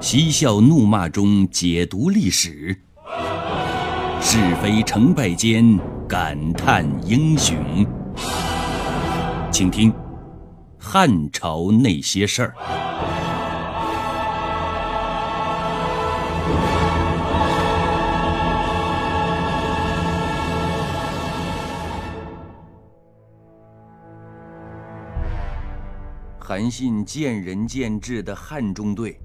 嬉笑怒骂中解读历史，是非成败间感叹英雄。请听《汉朝那些事儿》。韩信见仁见智的汉中队，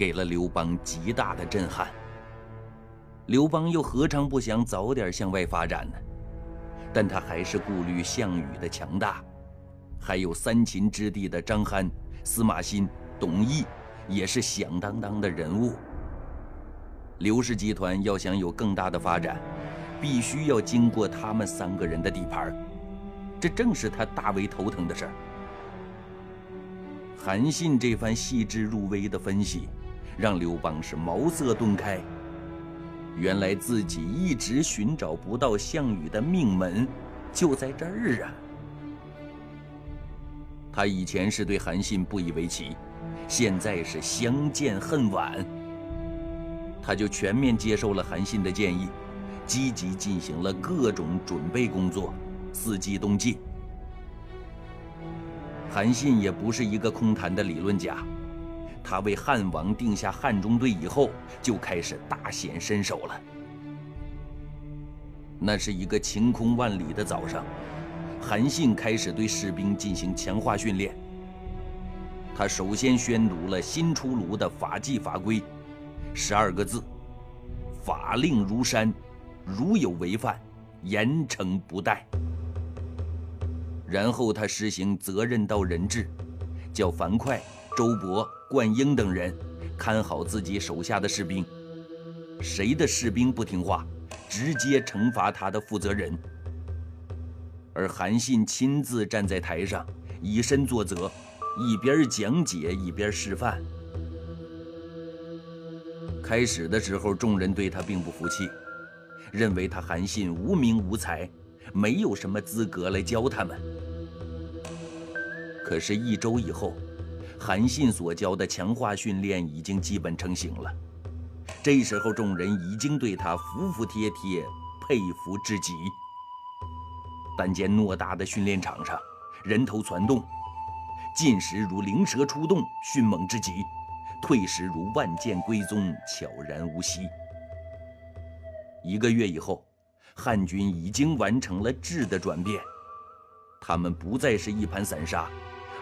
给了刘邦极大的震撼。刘邦又何尝不想早点向外发展呢？但他还是顾虑项羽的强大，还有三秦之地的张邯、司马欣、董翳，也是响当当的人物。刘氏集团要想有更大的发展，必须要经过他们三个人的地盘，这正是他大为头疼的事儿。韩信这番细致入微的分析，让刘邦是茅塞顿开。原来自己一直寻找不到项羽的命门，就在这儿啊！他以前是对韩信不以为奇，现在是相见恨晚。他就全面接受了韩信的建议，积极进行了各种准备工作，伺机东进。韩信也不是一个空谈的理论家，他为汉王定下汉中队以后，就开始大显身手了。那是一个晴空万里的早上，韩信开始对士兵进行强化训练。他首先宣读了新出炉的法纪法规，十二个字：法令如山，如有违犯，严惩不贷。然后他实行责任到人制，叫樊哙、周勃、灌婴等人看好自己手下的士兵，谁的士兵不听话，直接惩罚他的负责人。而韩信亲自站在台上，以身作则，一边讲解一边示范。开始的时候，众人对他并不服气，认为他韩信无名无才。没有什么资格来教他们。可是，一周以后，韩信所教的强化训练已经基本成型了。这时候，众人已经对他服服帖帖，佩服至极。但见偌大的训练场上，人头攒动，进时如灵蛇出洞，迅猛之极；退时如万箭归宗，悄然无息。一个月以后。汉军已经完成了质的转变，他们不再是一盘散沙，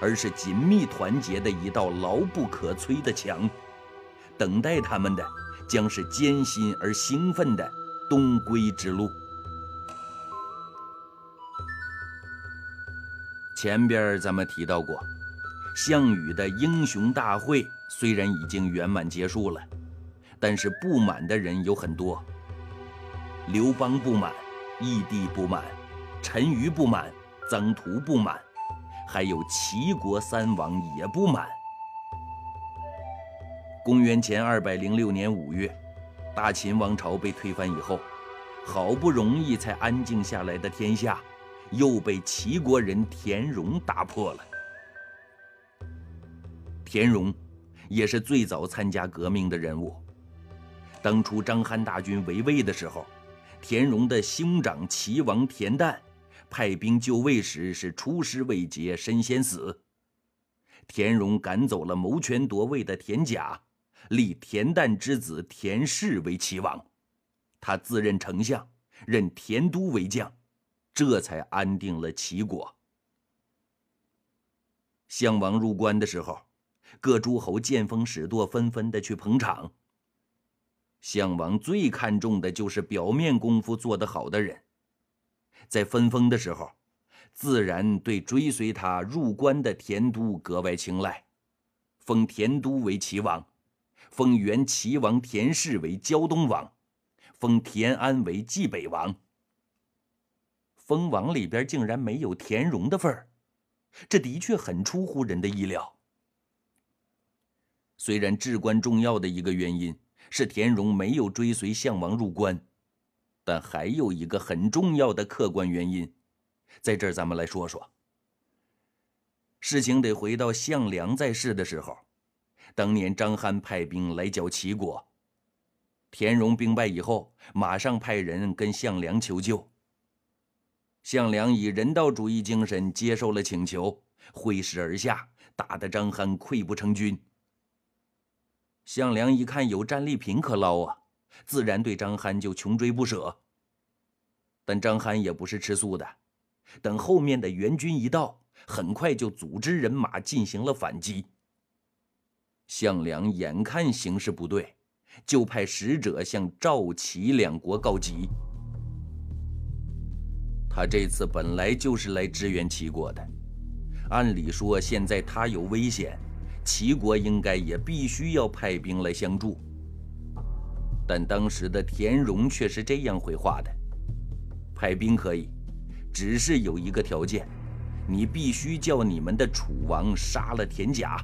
而是紧密团结的一道牢不可摧的墙。等待他们的将是艰辛而兴奋的东归之路。前边咱们提到过，项羽的英雄大会虽然已经圆满结束了，但是不满的人有很多。刘邦不满，义帝不满，陈馀不满，臧荼不满，还有齐国三王也不满。公元前二百零六年五月，大秦王朝被推翻以后，好不容易才安静下来的天下，又被齐国人田荣打破了。田荣，也是最早参加革命的人物。当初张邯大军围魏的时候。田荣的兄长齐王田旦派兵就位时是出师未捷身先死，田荣赶走了谋权夺位的田甲，立田旦之子田氏为齐王，他自任丞相，任田都为将，这才安定了齐国。项王入关的时候，各诸侯见风使舵，纷纷的去捧场。项王最看重的就是表面功夫做得好的人，在分封的时候，自然对追随他入关的田都格外青睐，封田都为齐王，封原齐王田氏为胶东王，封田安为冀北王。封王里边竟然没有田荣的份儿，这的确很出乎人的意料。虽然至关重要的一个原因。是田荣没有追随项王入关，但还有一个很重要的客观原因，在这儿咱们来说说。事情得回到项梁在世的时候，当年张邯派兵来剿齐国，田荣兵败以后，马上派人跟项梁求救。项梁以人道主义精神接受了请求，挥师而下，打得张邯溃不成军。项梁一看有战利品可捞啊，自然对张邯就穷追不舍。但张邯也不是吃素的，等后面的援军一到，很快就组织人马进行了反击。项梁眼看形势不对，就派使者向赵、齐两国告急。他这次本来就是来支援齐国的，按理说现在他有危险，齐国应该也必须要派兵来相助。但当时的田荣却是这样回话的：派兵可以，只是有一个条件，你必须叫你们的楚王杀了田甲。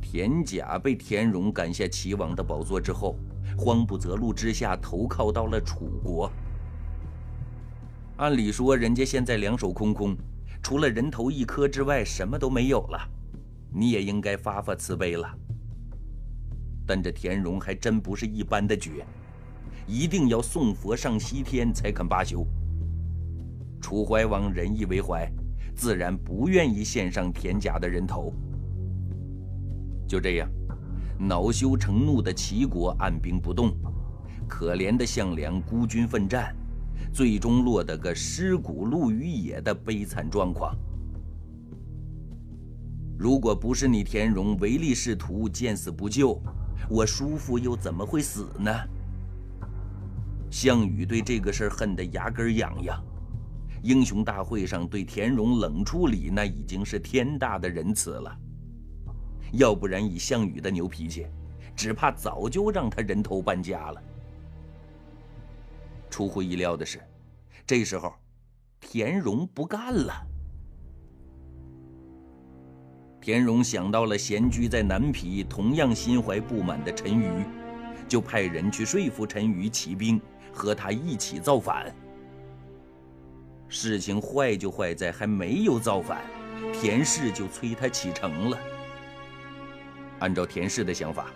田甲被田荣赶下齐王的宝座之后，慌不择路之下投靠到了楚国。按理说，人家现在两手空空，除了人头一颗之外，什么都没有了，你也应该发发慈悲了。但这田荣还真不是一般的绝，一定要送佛上西天才肯罢休。楚怀王仁义为怀，自然不愿意献上田甲的人头。就这样，恼羞成怒的齐国按兵不动，可怜的项梁孤军奋战，最终落得个尸骨露于野的悲惨状况。如果不是你田荣唯利是图、见死不救，我叔父又怎么会死呢？项羽对这个事儿恨得牙根痒痒，英雄大会上对田荣冷处理，那已经是天大的仁慈了。要不然，以项羽的牛脾气，只怕早就让他人头搬家了。出乎意料的是，这时候，田荣不干了。田荣想到了闲居在南皮、同样心怀不满的陈馀，就派人去说服陈馀起兵，和他一起造反。事情坏就坏在还没有造反，田氏就催他启程了。按照田氏的想法，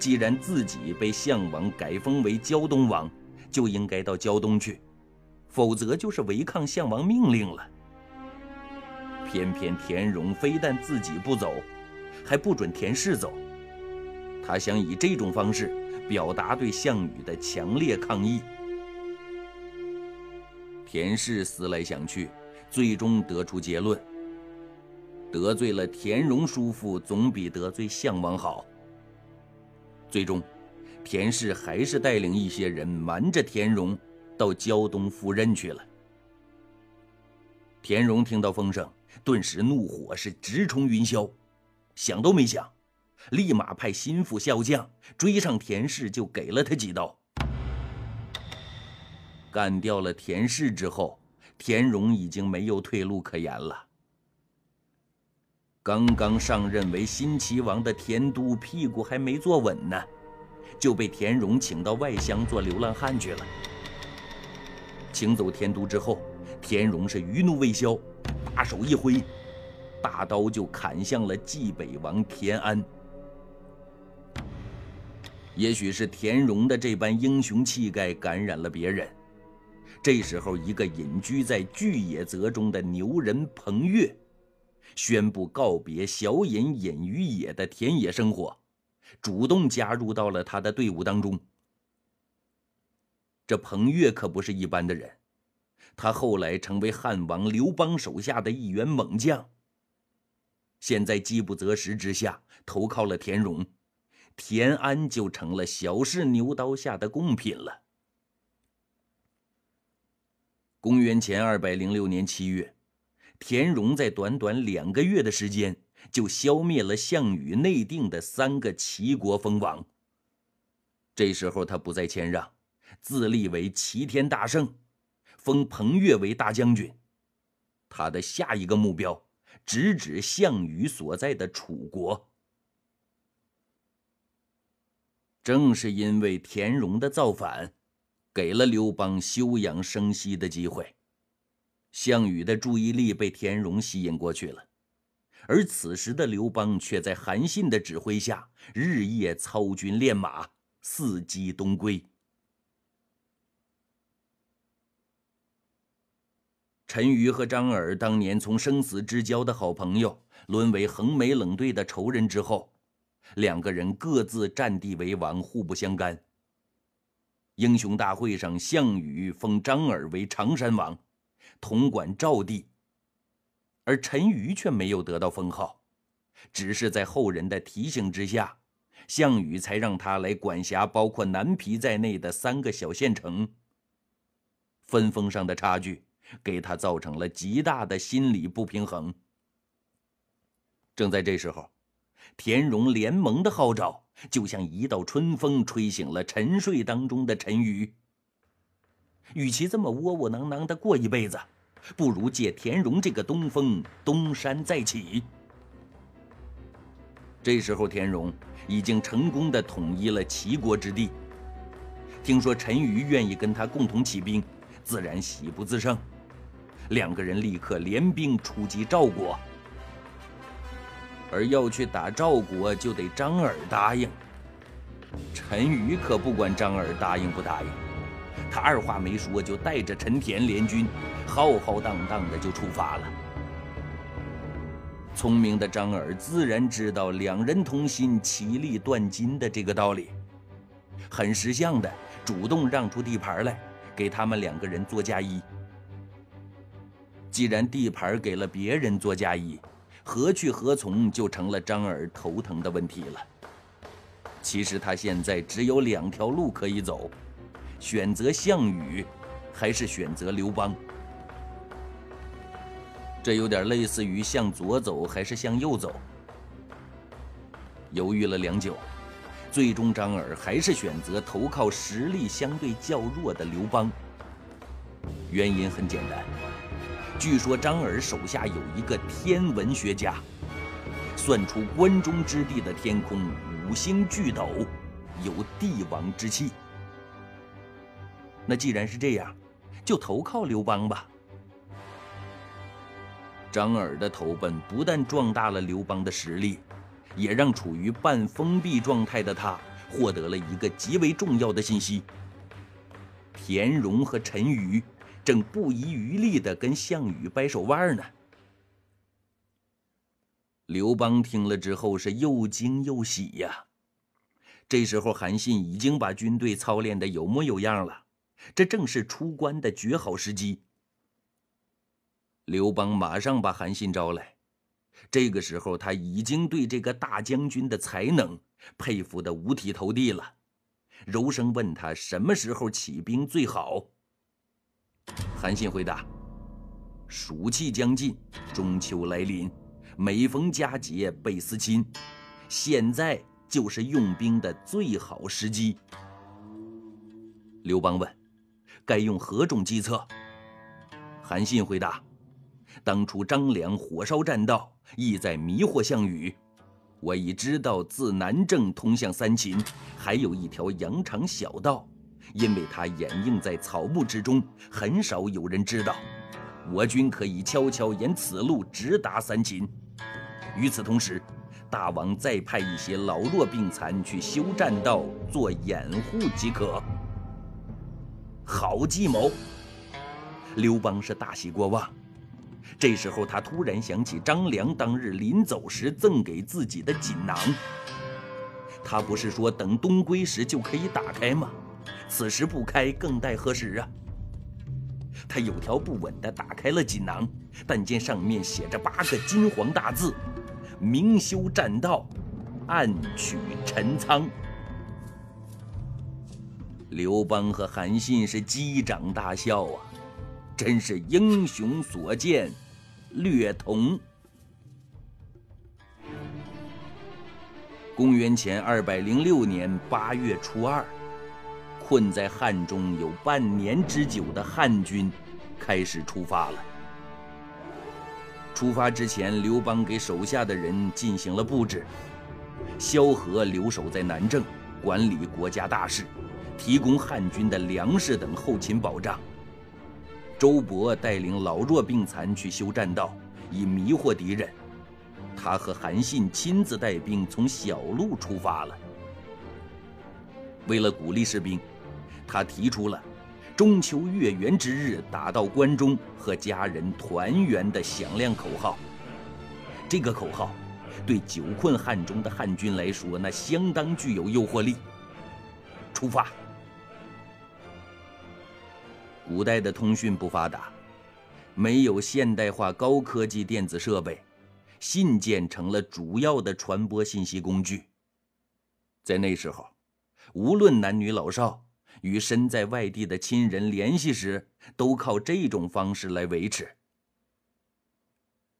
既然自己被项王改封为胶东王，就应该到胶东去，否则就是违抗项王命令了。偏偏田荣非但自己不走，还不准田氏走，他想以这种方式表达对项羽的强烈抗议。田氏思来想去，最终得出结论。得罪了田荣叔父，总比得罪项王好。最终，田氏还是带领一些人瞒着田荣，到胶东赴任去了。田荣听到风声，顿时怒火是直冲云霄，想都没想，立马派心腹骁将追上田氏，就给了他几刀。干掉了田氏之后，田荣已经没有退路可言了。刚刚上任为新齐王的田都屁股还没坐稳呢，就被田荣请到外乡做流浪汉去了。请走田都之后，田荣是余怒未消，大手一挥，大刀就砍向了冀北王田安。也许是田荣的这般英雄气概感染了别人，这时候一个隐居在巨野泽中的牛人彭越。宣布告别小隐隐于野的田野生活，主动加入到了他的队伍当中。这彭越可不是一般的人，他后来成为汉王刘邦手下的一员猛将。现在饥不择食之下，投靠了田荣，田安就成了小试牛刀下的贡品了。公元前二百零六年七月。田荣在短短两个月的时间，就消灭了项羽内定的三个齐国封王。这时候他不再谦让，自立为齐天大圣，封彭越为大将军。他的下一个目标，直指项羽所在的楚国。正是因为田荣的造反，给了刘邦休养生息的机会。项羽的注意力被田荣吸引过去了，而此时的刘邦却在韩信的指挥下，日夜操军练马，伺机东归。陈馀和张耳当年从生死之交的好朋友，沦为横眉冷对的仇人之后，两个人各自占地为王，互不相干。英雄大会上，项羽封张耳为常山王，统管赵地，而陈瑜却没有得到封号，只是在后人的提醒之下，项羽才让他来管辖包括南皮在内的三个小县城。分封上的差距。给他造成了极大的心理不平衡。正在这时候，田荣联盟的号召就像一道春风，吹醒了沉睡当中的陈馀。与其这么窝窝囊囊的过一辈子，不如借田荣这个东风，东山再起。这时候，田荣已经成功的统一了齐国之地。听说陈馀愿意跟他共同起兵，自然喜不自胜。两个人立刻联兵出击赵国，而要去打赵国，就得张耳答应。陈馀可不管张耳答应不答应，他二话没说，就带着陈田联军，浩浩荡荡的就出发了。聪明的张耳自然知道两人同心，其利断金的这个道理，很识相的主动让出地盘来，给他们两个人做嫁衣。既然地盘给了别人做嫁衣，何去何从就成了张耳头疼的问题了。其实他现在只有两条路可以走：选择项羽，还是选择刘邦。这有点类似于向左走还是向右走。犹豫了良久，最终张耳还是选择投靠实力相对较弱的刘邦。原因很简单。据说张耳手下有一个天文学家，算出关中之地的天空五星聚斗，有帝王之气。那既然是这样，就投靠刘邦吧。张耳的投奔不但壮大了刘邦的实力，也让处于半封闭状态的他获得了一个极为重要的信息：田荣和陈馀。正不遗余力地跟项羽掰手腕呢。刘邦听了之后是又惊又喜呀。这时候韩信已经把军队操练的有模有样了，这正是出关的绝好时机。刘邦马上把韩信招来，这个时候他已经对这个大将军的才能佩服的五体投地了，柔声问他什么时候起兵最好。韩信回答：“暑气将近，中秋来临，每逢佳节倍思亲，现在就是用兵的最好时机。”刘邦问：“该用何种计策？”韩信回答：“当初张良火烧栈道，意在迷惑项羽。我已知道自南郑通向三秦，还有一条羊肠小道。”因为他掩映在草木之中，很少有人知道。我军可以悄悄沿此路直达三秦。与此同时，大王再派一些老弱病残去修栈道做掩护即可。好计谋！刘邦是大喜过望。这时候，他突然想起张良当日临走时赠给自己的锦囊。他不是说等东归时就可以打开吗？此时不开，更待何时啊？他有条不紊地打开了锦囊，但见上面写着八个金黄大字：“明修栈道，暗取陈仓。”刘邦和韩信是击掌大笑啊，真是英雄所见略同。公元前二百零六年八月初二。困在汉中有半年之久的汉军，开始出发了。出发之前，刘邦给手下的人进行了布置：萧何留守在南郑，管理国家大事，提供汉军的粮食等后勤保障；周勃带领老弱病残去修栈道，以迷惑敌人；他和韩信亲自带兵从小路出发了。为了鼓励士兵，他提出了“中秋月圆之日，打到关中，和家人团圆”的响亮口号。这个口号对久困汉中的汉军来说，那相当具有诱惑力。出发。古代的通讯不发达，没有现代化高科技电子设备，信件成了主要的传播信息工具。在那时候。无论男女老少，与身在外地的亲人联系时，都靠这种方式来维持。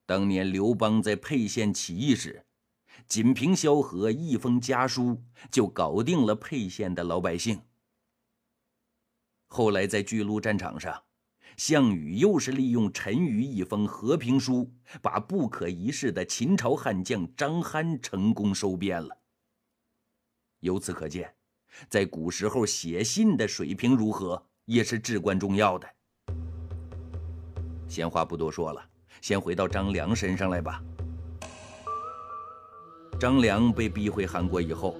当年刘邦在沛县起义时，仅凭萧何一封家书，就搞定了沛县的老百姓。后来在巨鹿战场上，项羽又是利用陈馀一封和平书，把不可一世的秦朝悍将张邯成功收编了。由此可见。在古时候，写信的水平如何也是至关重要的。闲话不多说了，先回到张良身上来吧。张良被逼回韩国以后，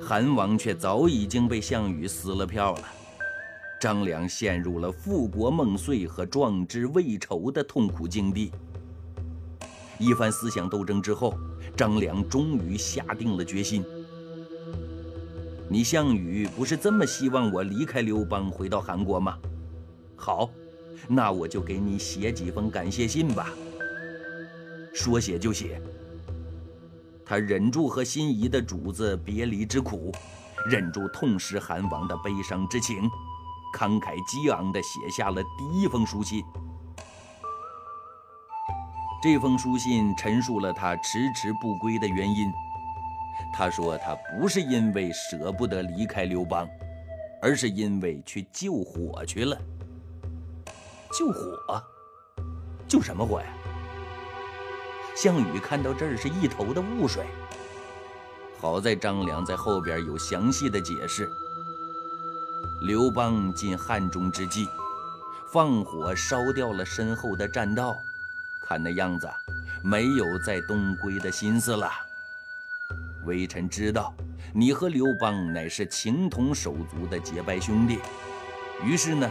韩王却早已经被项羽撕了票了。张良陷入了复国梦碎和壮志未酬的痛苦境地。一番思想斗争之后，张良终于下定了决心。你项羽不是这么希望我离开刘邦回到韩国吗？好，那我就给你写几封感谢信吧。说写就写。他忍住和心仪的主子别离之苦，忍住痛失韩王的悲伤之情，慷慨激昂地写下了第一封书信。这封书信陈述了他迟迟不归的原因。他说：“他不是因为舍不得离开刘邦，而是因为去救火去了。救火？救什么火呀？”项羽看到这儿是一头的雾水。好在张良在后边有详细的解释。刘邦进汉中之际，放火烧掉了身后的栈道，看那样子，没有再东归的心思了。微臣知道，你和刘邦乃是情同手足的结拜兄弟。于是呢，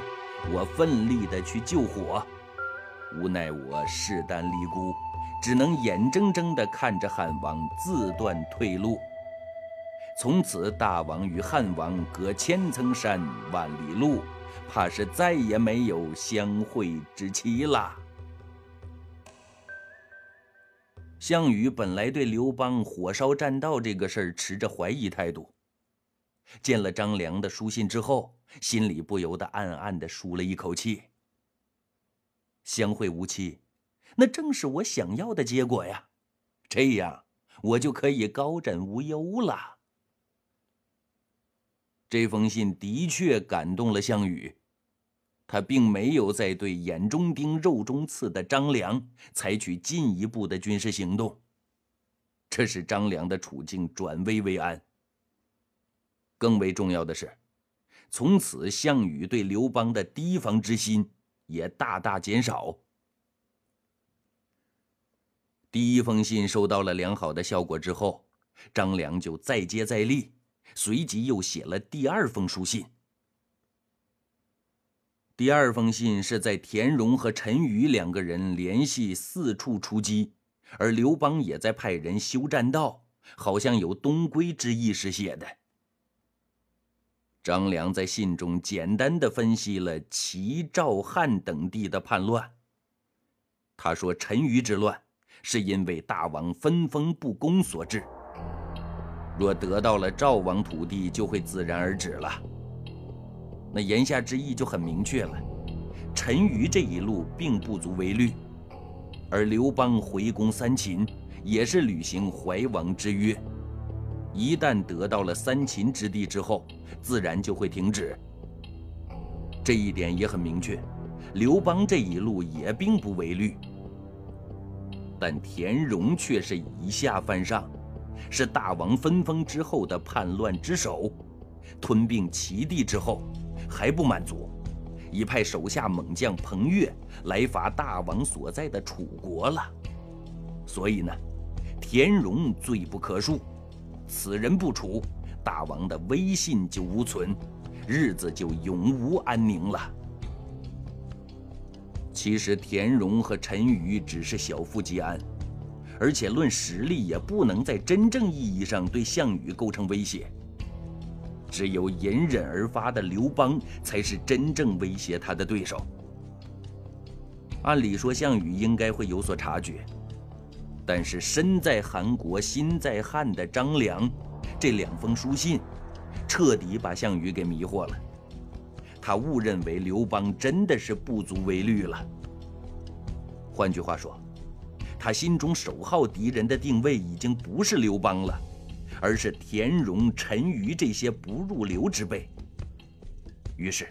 我奋力的去救火，无奈我势单力孤，只能眼睁睁的看着汉王自断退路。从此，大王与汉王隔千层山、万里路，怕是再也没有相会之期了。项羽本来对刘邦火烧栈道这个事儿持着怀疑态度，见了张良的书信之后，心里不由得暗暗的舒了一口气。相会无期，那正是我想要的结果呀，这样我就可以高枕无忧了。这封信的确感动了项羽。他并没有在对眼中钉、肉中刺的张良采取进一步的军事行动，这使张良的处境转危为安。更为重要的是，从此项羽对刘邦的提防之心也大大减少。第一封信收到了良好的效果之后，张良就再接再厉，随即又写了第二封书信。第二封信是在田荣和陈馀两个人联系四处出击，而刘邦也在派人修栈道，好像有东归之意时写的。张良在信中简单的分析了齐、赵、汉等地的叛乱。他说：“陈余之乱是因为大王分封不公所致，若得到了赵王土地，就会自然而止了。”那言下之意就很明确了，陈馀这一路并不足为虑，而刘邦回攻三秦也是履行怀王之约，一旦得到了三秦之地之后，自然就会停止。这一点也很明确，刘邦这一路也并不为虑，但田荣却是以下犯上，是大王分封之后的叛乱之首，吞并齐地之后。还不满足，已派手下猛将彭越来伐大王所在的楚国了。所以呢，田荣罪不可恕，此人不处，大王的威信就无存，日子就永无安宁了。其实田荣和陈宇只是小富即安，而且论实力也不能在真正意义上对项羽构成威胁。只有隐忍而发的刘邦才是真正威胁他的对手。按理说，项羽应该会有所察觉，但是身在韩国心在汉的张良，这两封书信，彻底把项羽给迷惑了。他误认为刘邦真的是不足为虑了。换句话说，他心中首号敌人的定位已经不是刘邦了。而是田荣、陈馀这些不入流之辈。于是，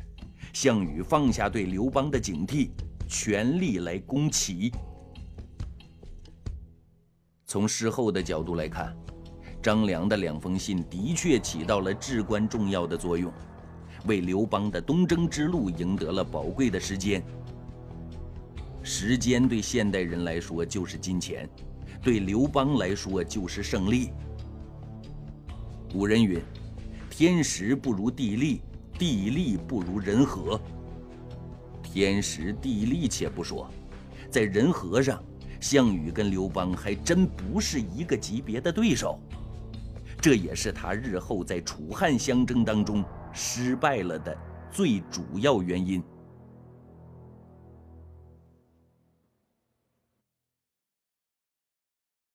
项羽放下对刘邦的警惕，全力来攻齐。从事后的角度来看，张良的两封信的确起到了至关重要的作用，为刘邦的东征之路赢得了宝贵的时间。时间对现代人来说就是金钱，对刘邦来说就是胜利。古人云：“天时不如地利，地利不如人和。”天时地利且不说，在人和上，项羽跟刘邦还真不是一个级别的对手。这也是他日后在楚汉相争当中失败了的最主要原因。